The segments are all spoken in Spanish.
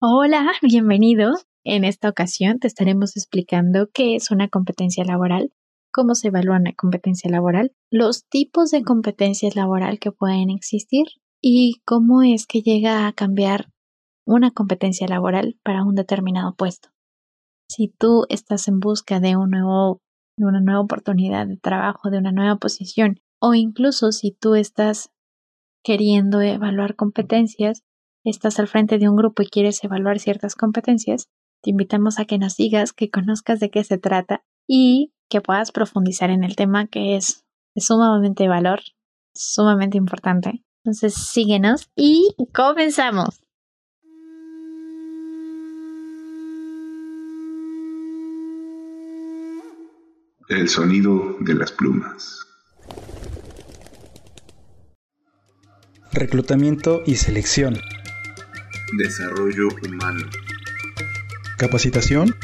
Hola, bienvenido. En esta ocasión te estaremos explicando qué es una competencia laboral, cómo se evalúa una competencia laboral, los tipos de competencias laboral que pueden existir y cómo es que llega a cambiar una competencia laboral para un determinado puesto. Si tú estás en busca de, un nuevo, de una nueva oportunidad de trabajo, de una nueva posición, o incluso si tú estás queriendo evaluar competencias, estás al frente de un grupo y quieres evaluar ciertas competencias, te invitamos a que nos digas, que conozcas de qué se trata y que puedas profundizar en el tema que es de sumamente valor, sumamente importante. Entonces síguenos y comenzamos. El sonido de las plumas. Reclutamiento y selección. Desarrollo humano. Capacitación.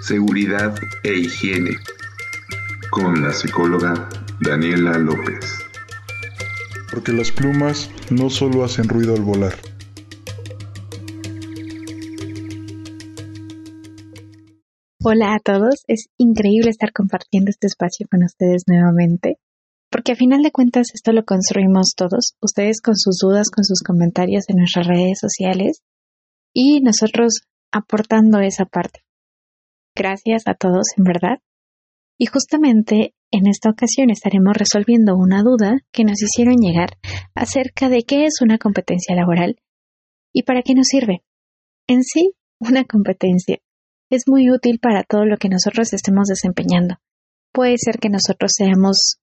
Seguridad e higiene. Con la psicóloga Daniela López. Porque las plumas no solo hacen ruido al volar. Hola a todos, es increíble estar compartiendo este espacio con ustedes nuevamente porque a final de cuentas esto lo construimos todos, ustedes con sus dudas, con sus comentarios en nuestras redes sociales y nosotros aportando esa parte. Gracias a todos, en verdad. Y justamente en esta ocasión estaremos resolviendo una duda que nos hicieron llegar acerca de qué es una competencia laboral y para qué nos sirve. En sí, una competencia es muy útil para todo lo que nosotros estemos desempeñando. Puede ser que nosotros seamos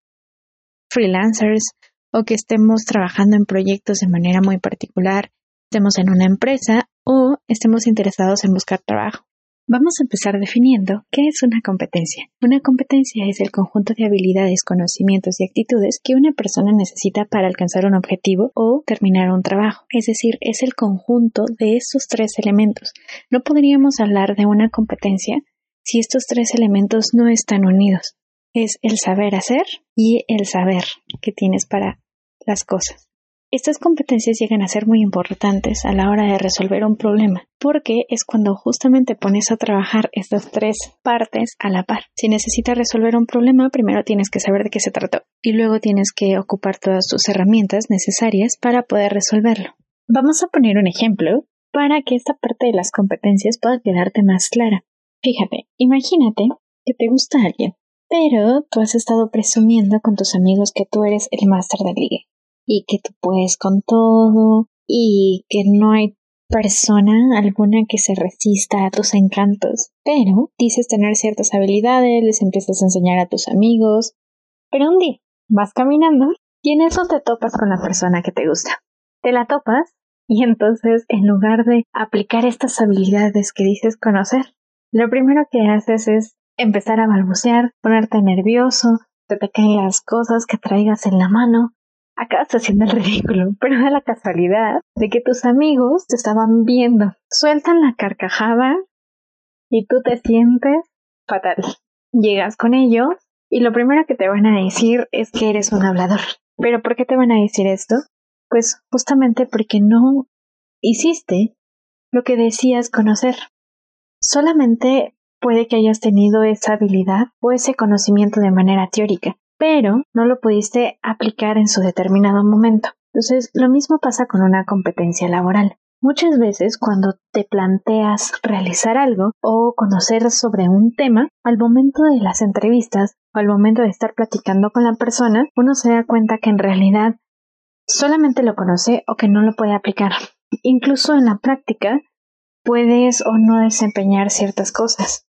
freelancers o que estemos trabajando en proyectos de manera muy particular, estemos en una empresa o estemos interesados en buscar trabajo. Vamos a empezar definiendo qué es una competencia. Una competencia es el conjunto de habilidades, conocimientos y actitudes que una persona necesita para alcanzar un objetivo o terminar un trabajo. Es decir, es el conjunto de estos tres elementos. No podríamos hablar de una competencia si estos tres elementos no están unidos es el saber hacer y el saber que tienes para las cosas. Estas competencias llegan a ser muy importantes a la hora de resolver un problema, porque es cuando justamente pones a trabajar estas tres partes a la par. Si necesitas resolver un problema, primero tienes que saber de qué se trató y luego tienes que ocupar todas tus herramientas necesarias para poder resolverlo. Vamos a poner un ejemplo para que esta parte de las competencias pueda quedarte más clara. Fíjate, imagínate que te gusta alguien pero tú has estado presumiendo con tus amigos que tú eres el máster de ligue y que tú puedes con todo y que no hay persona alguna que se resista a tus encantos. Pero dices tener ciertas habilidades, les empiezas a enseñar a tus amigos. Pero un día vas caminando y en eso te topas con la persona que te gusta. Te la topas y entonces en lugar de aplicar estas habilidades que dices conocer, lo primero que haces es empezar a balbucear, ponerte nervioso, te caen las cosas que traigas en la mano. Acabas haciendo el ridículo, pero da la casualidad de que tus amigos te estaban viendo. Sueltan la carcajada y tú te sientes fatal. Llegas con ellos y lo primero que te van a decir es que eres un hablador. ¿Pero por qué te van a decir esto? Pues justamente porque no hiciste lo que decías conocer. Solamente Puede que hayas tenido esa habilidad o ese conocimiento de manera teórica, pero no lo pudiste aplicar en su determinado momento. Entonces, lo mismo pasa con una competencia laboral. Muchas veces cuando te planteas realizar algo o conocer sobre un tema, al momento de las entrevistas o al momento de estar platicando con la persona, uno se da cuenta que en realidad solamente lo conoce o que no lo puede aplicar. Incluso en la práctica puedes o no desempeñar ciertas cosas.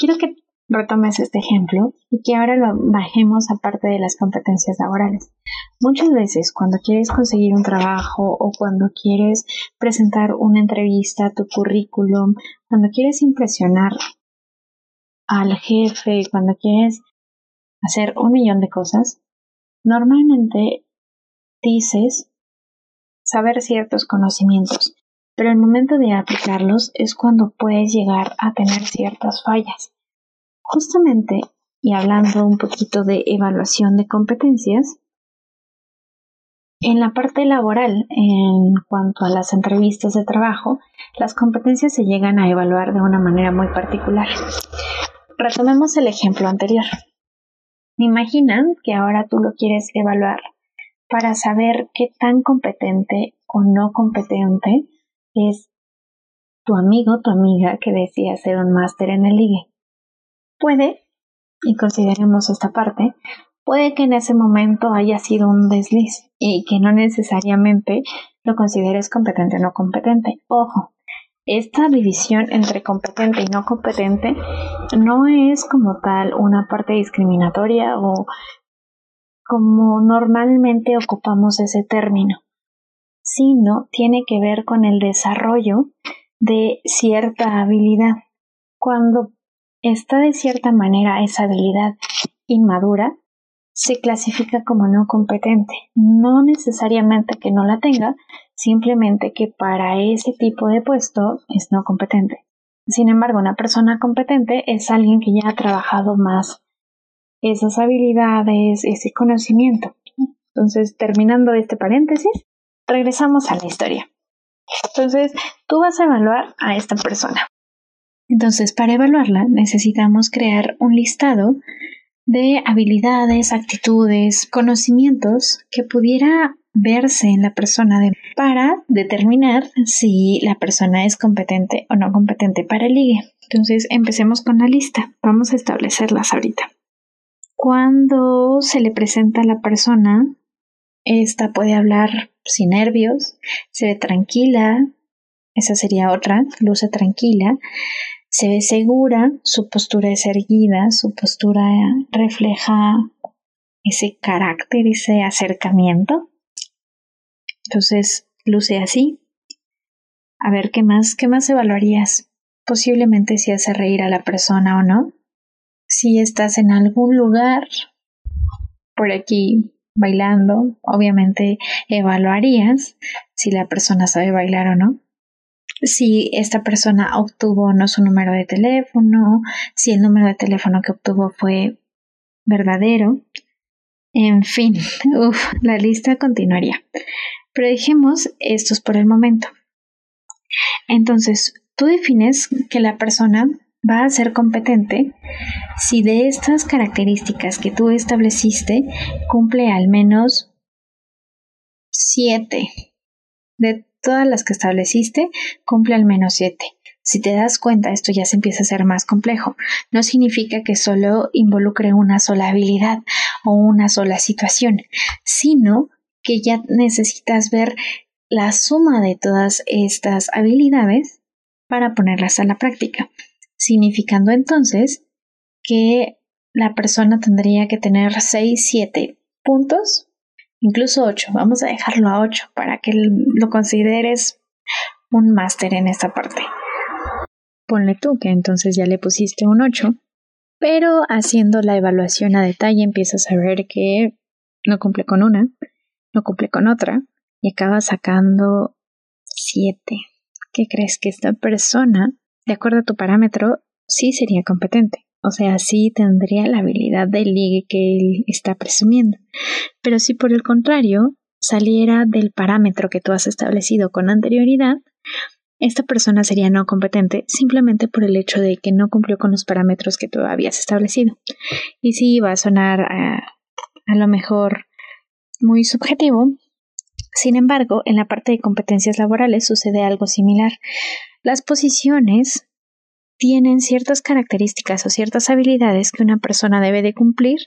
Quiero que retomes este ejemplo y que ahora lo bajemos aparte de las competencias laborales. Muchas veces cuando quieres conseguir un trabajo o cuando quieres presentar una entrevista, tu currículum, cuando quieres impresionar al jefe, cuando quieres hacer un millón de cosas, normalmente dices saber ciertos conocimientos, pero el momento de aplicarlos es cuando puedes llegar a tener ciertas fallas. Justamente, y hablando un poquito de evaluación de competencias, En la parte laboral, en cuanto a las entrevistas de trabajo, las competencias se llegan a evaluar de una manera muy particular. Retomemos el ejemplo anterior. Imaginan que ahora tú lo quieres evaluar para saber qué tan competente o no competente es tu amigo tu amiga que decía hacer un máster en el ligue. Puede, y consideremos esta parte, puede que en ese momento haya sido un desliz y que no necesariamente lo consideres competente o no competente. Ojo, esta división entre competente y no competente no es como tal una parte discriminatoria o como normalmente ocupamos ese término, sino tiene que ver con el desarrollo de cierta habilidad. Cuando está de cierta manera esa habilidad inmadura, se clasifica como no competente. No necesariamente que no la tenga, simplemente que para ese tipo de puesto es no competente. Sin embargo, una persona competente es alguien que ya ha trabajado más esas habilidades, ese conocimiento. Entonces, terminando este paréntesis, regresamos a la historia. Entonces, tú vas a evaluar a esta persona. Entonces, para evaluarla necesitamos crear un listado de habilidades, actitudes, conocimientos que pudiera verse en la persona para determinar si la persona es competente o no competente para el ligue. Entonces, empecemos con la lista. Vamos a establecerlas ahorita. Cuando se le presenta a la persona, esta puede hablar sin nervios, se ve tranquila, esa sería otra, luce tranquila, se ve segura, su postura es erguida, su postura refleja ese carácter, ese acercamiento. Entonces, luce así. A ver, ¿qué más? ¿Qué más evaluarías? Posiblemente si hace reír a la persona o no. Si estás en algún lugar por aquí bailando, obviamente evaluarías si la persona sabe bailar o no. Si esta persona obtuvo o no su número de teléfono, si el número de teléfono que obtuvo fue verdadero. En fin, la lista continuaría. Pero dejemos estos por el momento. Entonces, tú defines que la persona va a ser competente si de estas características que tú estableciste cumple al menos siete. De todas las que estableciste, cumple al menos siete. Si te das cuenta, esto ya se empieza a ser más complejo. No significa que solo involucre una sola habilidad o una sola situación, sino que ya necesitas ver la suma de todas estas habilidades para ponerlas a la práctica significando entonces que la persona tendría que tener 6, 7 puntos, incluso 8. Vamos a dejarlo a 8 para que lo consideres un máster en esta parte. Ponle tú que entonces ya le pusiste un 8, pero haciendo la evaluación a detalle empiezas a ver que no cumple con una, no cumple con otra y acaba sacando 7. ¿Qué crees que esta persona de acuerdo a tu parámetro, sí sería competente. O sea, sí tendría la habilidad de ligue que él está presumiendo. Pero si por el contrario saliera del parámetro que tú has establecido con anterioridad, esta persona sería no competente simplemente por el hecho de que no cumplió con los parámetros que tú habías establecido. Y sí va a sonar a, eh, a lo mejor muy subjetivo, sin embargo, en la parte de competencias laborales sucede algo similar. Las posiciones tienen ciertas características o ciertas habilidades que una persona debe de cumplir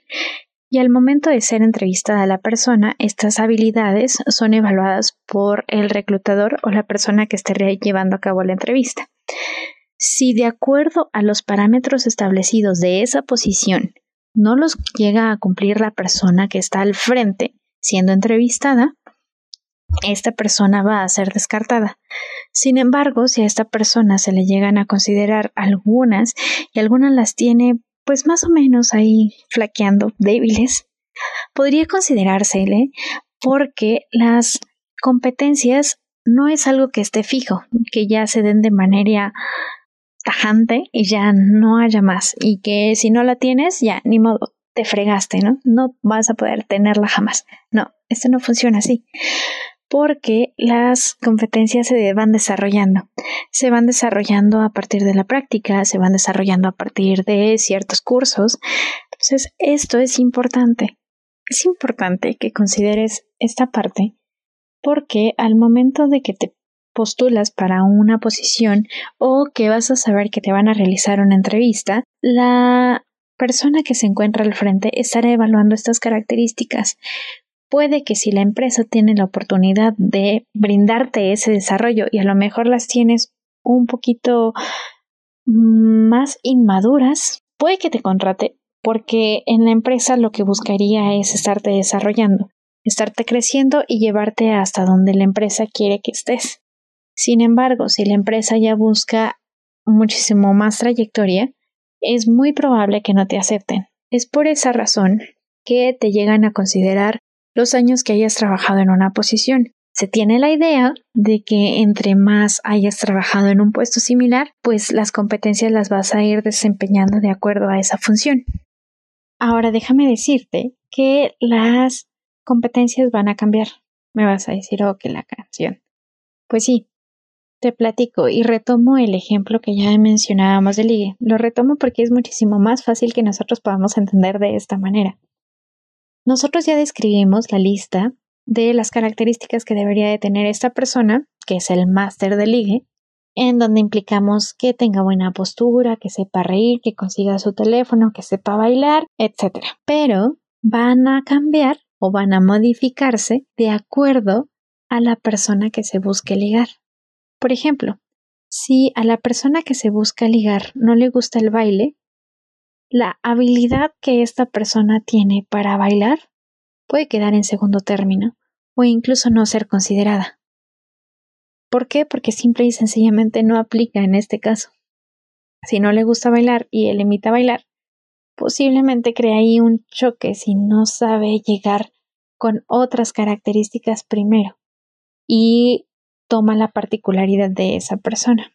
y al momento de ser entrevistada a la persona, estas habilidades son evaluadas por el reclutador o la persona que esté llevando a cabo la entrevista. Si de acuerdo a los parámetros establecidos de esa posición no los llega a cumplir la persona que está al frente siendo entrevistada, esta persona va a ser descartada. Sin embargo, si a esta persona se le llegan a considerar algunas y algunas las tiene pues más o menos ahí flaqueando, débiles, podría considerársele porque las competencias no es algo que esté fijo, que ya se den de manera tajante y ya no haya más y que si no la tienes ya ni modo te fregaste, ¿no? No vas a poder tenerla jamás. No, esto no funciona así. Porque las competencias se van desarrollando. Se van desarrollando a partir de la práctica, se van desarrollando a partir de ciertos cursos. Entonces, esto es importante. Es importante que consideres esta parte porque al momento de que te postulas para una posición o que vas a saber que te van a realizar una entrevista, la persona que se encuentra al frente estará evaluando estas características. Puede que si la empresa tiene la oportunidad de brindarte ese desarrollo y a lo mejor las tienes un poquito más inmaduras, puede que te contrate porque en la empresa lo que buscaría es estarte desarrollando, estarte creciendo y llevarte hasta donde la empresa quiere que estés. Sin embargo, si la empresa ya busca muchísimo más trayectoria, es muy probable que no te acepten. Es por esa razón que te llegan a considerar los años que hayas trabajado en una posición. Se tiene la idea de que entre más hayas trabajado en un puesto similar, pues las competencias las vas a ir desempeñando de acuerdo a esa función. Ahora déjame decirte que las competencias van a cambiar. Me vas a decir, oh, que la canción. Pues sí, te platico y retomo el ejemplo que ya mencionábamos de ligue. Lo retomo porque es muchísimo más fácil que nosotros podamos entender de esta manera. Nosotros ya describimos la lista de las características que debería de tener esta persona, que es el máster de ligue, en donde implicamos que tenga buena postura, que sepa reír, que consiga su teléfono, que sepa bailar, etc. Pero van a cambiar o van a modificarse de acuerdo a la persona que se busque ligar. Por ejemplo, si a la persona que se busca ligar no le gusta el baile, la habilidad que esta persona tiene para bailar puede quedar en segundo término o incluso no ser considerada. ¿Por qué? Porque simple y sencillamente no aplica en este caso. Si no le gusta bailar y él imita bailar, posiblemente crea ahí un choque si no sabe llegar con otras características primero. Y toma la particularidad de esa persona.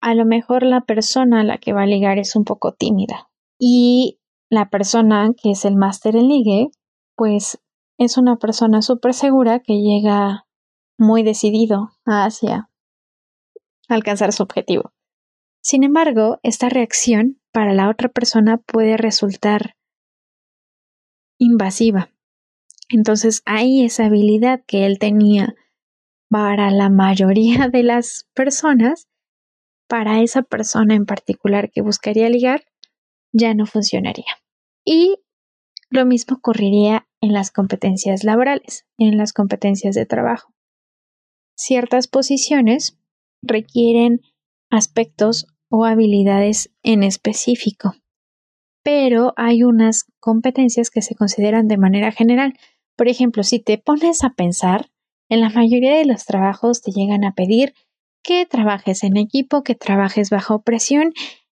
A lo mejor la persona a la que va a ligar es un poco tímida y la persona que es el máster en ligue, pues es una persona súper segura que llega muy decidido hacia alcanzar su objetivo. Sin embargo, esta reacción para la otra persona puede resultar invasiva. Entonces, hay esa habilidad que él tenía para la mayoría de las personas, para esa persona en particular que buscaría ligar, ya no funcionaría. Y lo mismo ocurriría en las competencias laborales, en las competencias de trabajo. Ciertas posiciones requieren aspectos o habilidades en específico, pero hay unas competencias que se consideran de manera general. Por ejemplo, si te pones a pensar, en la mayoría de los trabajos te llegan a pedir que trabajes en equipo, que trabajes bajo presión,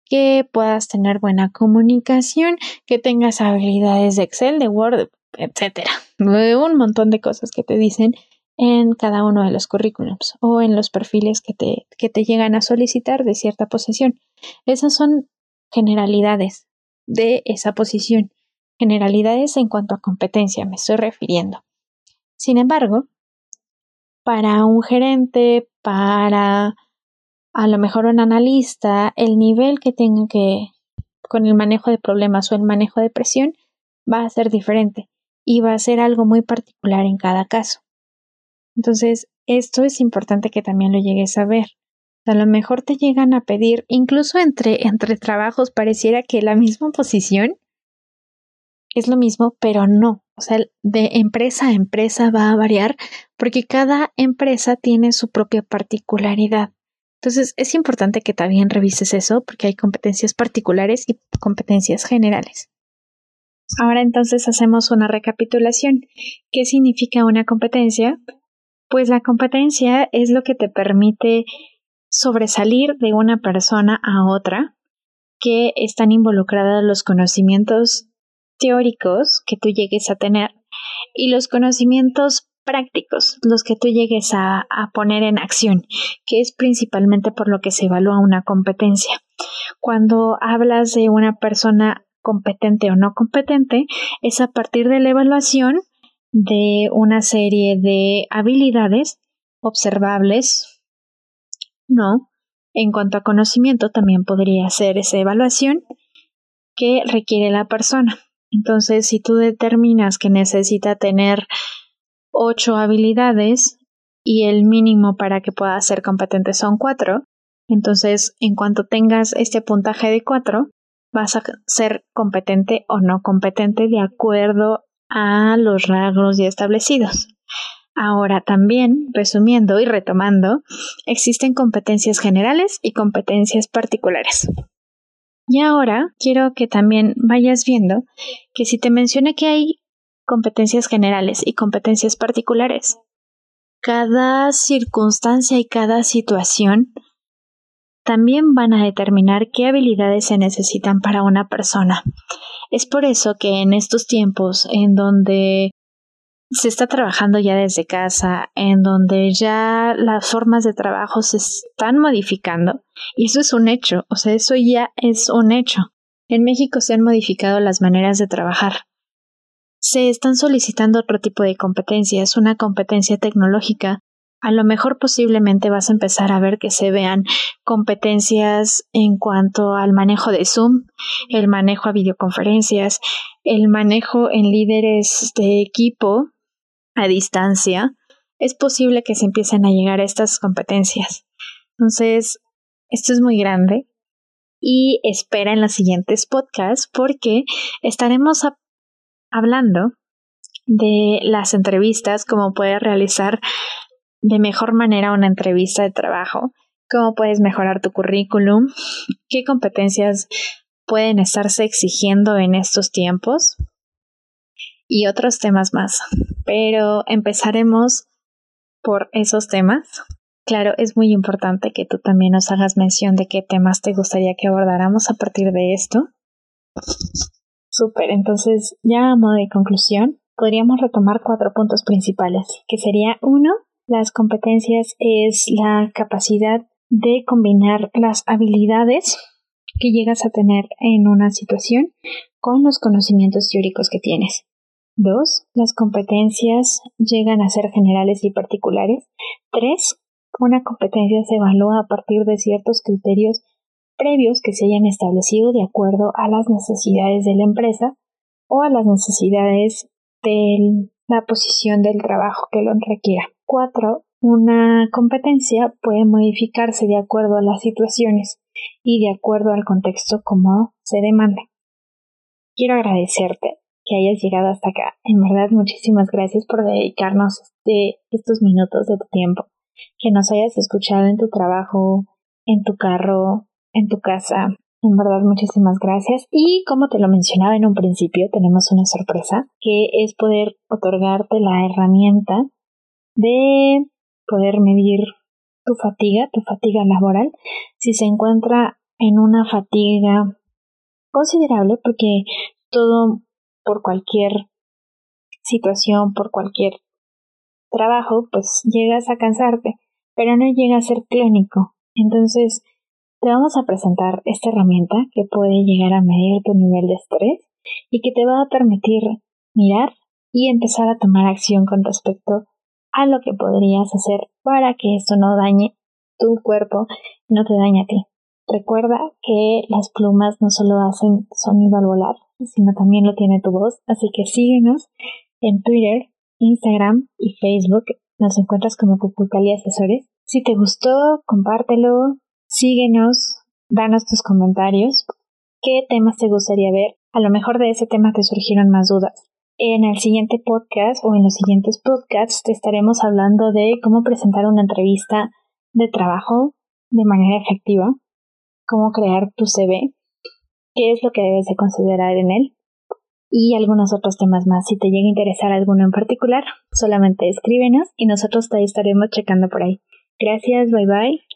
que puedas tener buena comunicación, que tengas habilidades de Excel, de Word, etcétera. Un montón de cosas que te dicen en cada uno de los currículums o en los perfiles que te, que te llegan a solicitar de cierta posición. Esas son generalidades de esa posición. Generalidades en cuanto a competencia me estoy refiriendo. Sin embargo, para un gerente, para a lo mejor un analista, el nivel que tenga que con el manejo de problemas o el manejo de presión va a ser diferente y va a ser algo muy particular en cada caso. Entonces, esto es importante que también lo llegues a ver. A lo mejor te llegan a pedir, incluso entre, entre trabajos, pareciera que la misma posición es lo mismo, pero no. O sea, de empresa a empresa va a variar porque cada empresa tiene su propia particularidad. Entonces, es importante que también revises eso porque hay competencias particulares y competencias generales. Ahora entonces hacemos una recapitulación. ¿Qué significa una competencia? Pues la competencia es lo que te permite sobresalir de una persona a otra que están involucradas los conocimientos teóricos que tú llegues a tener y los conocimientos prácticos, los que tú llegues a, poner en acción, que es principalmente por lo que se evalúa una competencia. Cuando hablas de una persona competente o no competente es a partir de la evaluación de una serie de habilidades observables, no. En cuanto a conocimiento, también podría ser esa evaluación que requiere la persona. Entonces, si tú determinas que necesita tener ocho habilidades y el mínimo para que pueda ser competente son cuatro, entonces, en cuanto tengas este puntaje de cuatro, vas a ser competente o no competente de acuerdo a los rasgos ya establecidos. Ahora también, resumiendo y retomando, existen competencias generales y competencias particulares. Y ahora quiero que también vayas viendo que si te mencioné que hay competencias generales y competencias particulares, cada circunstancia y cada situación también van a determinar qué habilidades se necesitan para una persona. Es por eso que en estos tiempos en donde se está trabajando ya desde casa, en donde ya las formas de trabajo se están modificando, y eso es un hecho, o sea, eso ya es un hecho. En México se han modificado las maneras de trabajar. Se están solicitando otro tipo de competencias, una competencia tecnológica a lo mejor posiblemente vas a empezar a ver que se vean competencias en cuanto al manejo de Zoom, el manejo a videoconferencias, el manejo en líderes de equipo a distancia. Es posible que se empiecen a llegar a estas competencias. Entonces, esto es muy grande y espera en los siguientes podcasts porque estaremos hablando de las entrevistas, cómo puedes realizar de mejor manera una entrevista de trabajo, cómo puedes mejorar tu currículum, qué competencias pueden estarse exigiendo en estos tiempos y otros temas más. Pero empezaremos por esos temas. Claro, es muy importante que tú también nos hagas mención de qué temas te gustaría que abordáramos a partir de esto. Súper, entonces ya a modo de conclusión, podríamos retomar cuatro puntos principales, que sería uno, las competencias es la capacidad de combinar las habilidades que llegas a tener en una situación con los conocimientos teóricos que tienes. Dos, las competencias llegan a ser generales y particulares. Tres, una competencia se evalúa a partir de ciertos criterios previos que se hayan establecido de acuerdo a las necesidades de la empresa o a las necesidades de la posición del trabajo que lo requiera. 4. Una competencia puede modificarse de acuerdo a las situaciones y de acuerdo al contexto como se demanda. Quiero agradecerte que hayas llegado hasta acá. En verdad, muchísimas gracias por dedicarnos este, estos minutos de tu tiempo. Que nos hayas escuchado en tu trabajo, en tu carro, en tu casa. En verdad, muchísimas gracias. Y como te lo mencionaba en un principio, tenemos una sorpresa, que es poder otorgarte la herramienta de poder medir tu fatiga, tu fatiga laboral, si se encuentra en una fatiga considerable, porque todo por cualquier situación, por cualquier trabajo, pues llegas a cansarte, pero no llega a ser clínico. Entonces, te vamos a presentar esta herramienta que puede llegar a medir tu nivel de estrés y que te va a permitir mirar y empezar a tomar acción con respecto a lo que podrías hacer para que esto no dañe tu cuerpo y no te dañe a ti. Recuerda que las plumas no solo hacen sonido al volar, sino también lo tiene tu voz, así que síguenos en Twitter, Instagram y Facebook. Nos encuentras como Cucucali Asesores. Si te gustó, compártelo, síguenos, danos tus comentarios. ¿Qué temas te gustaría ver? A lo mejor de ese tema te surgieron más dudas. En el siguiente podcast o en los siguientes podcasts te estaremos hablando de cómo presentar una entrevista de trabajo de manera efectiva, cómo crear tu CV, qué es lo que debes de considerar en él y algunos otros temas más. Si te llega a interesar alguno en particular, solamente escríbenos y nosotros te estaremos checando por ahí. Gracias, bye bye.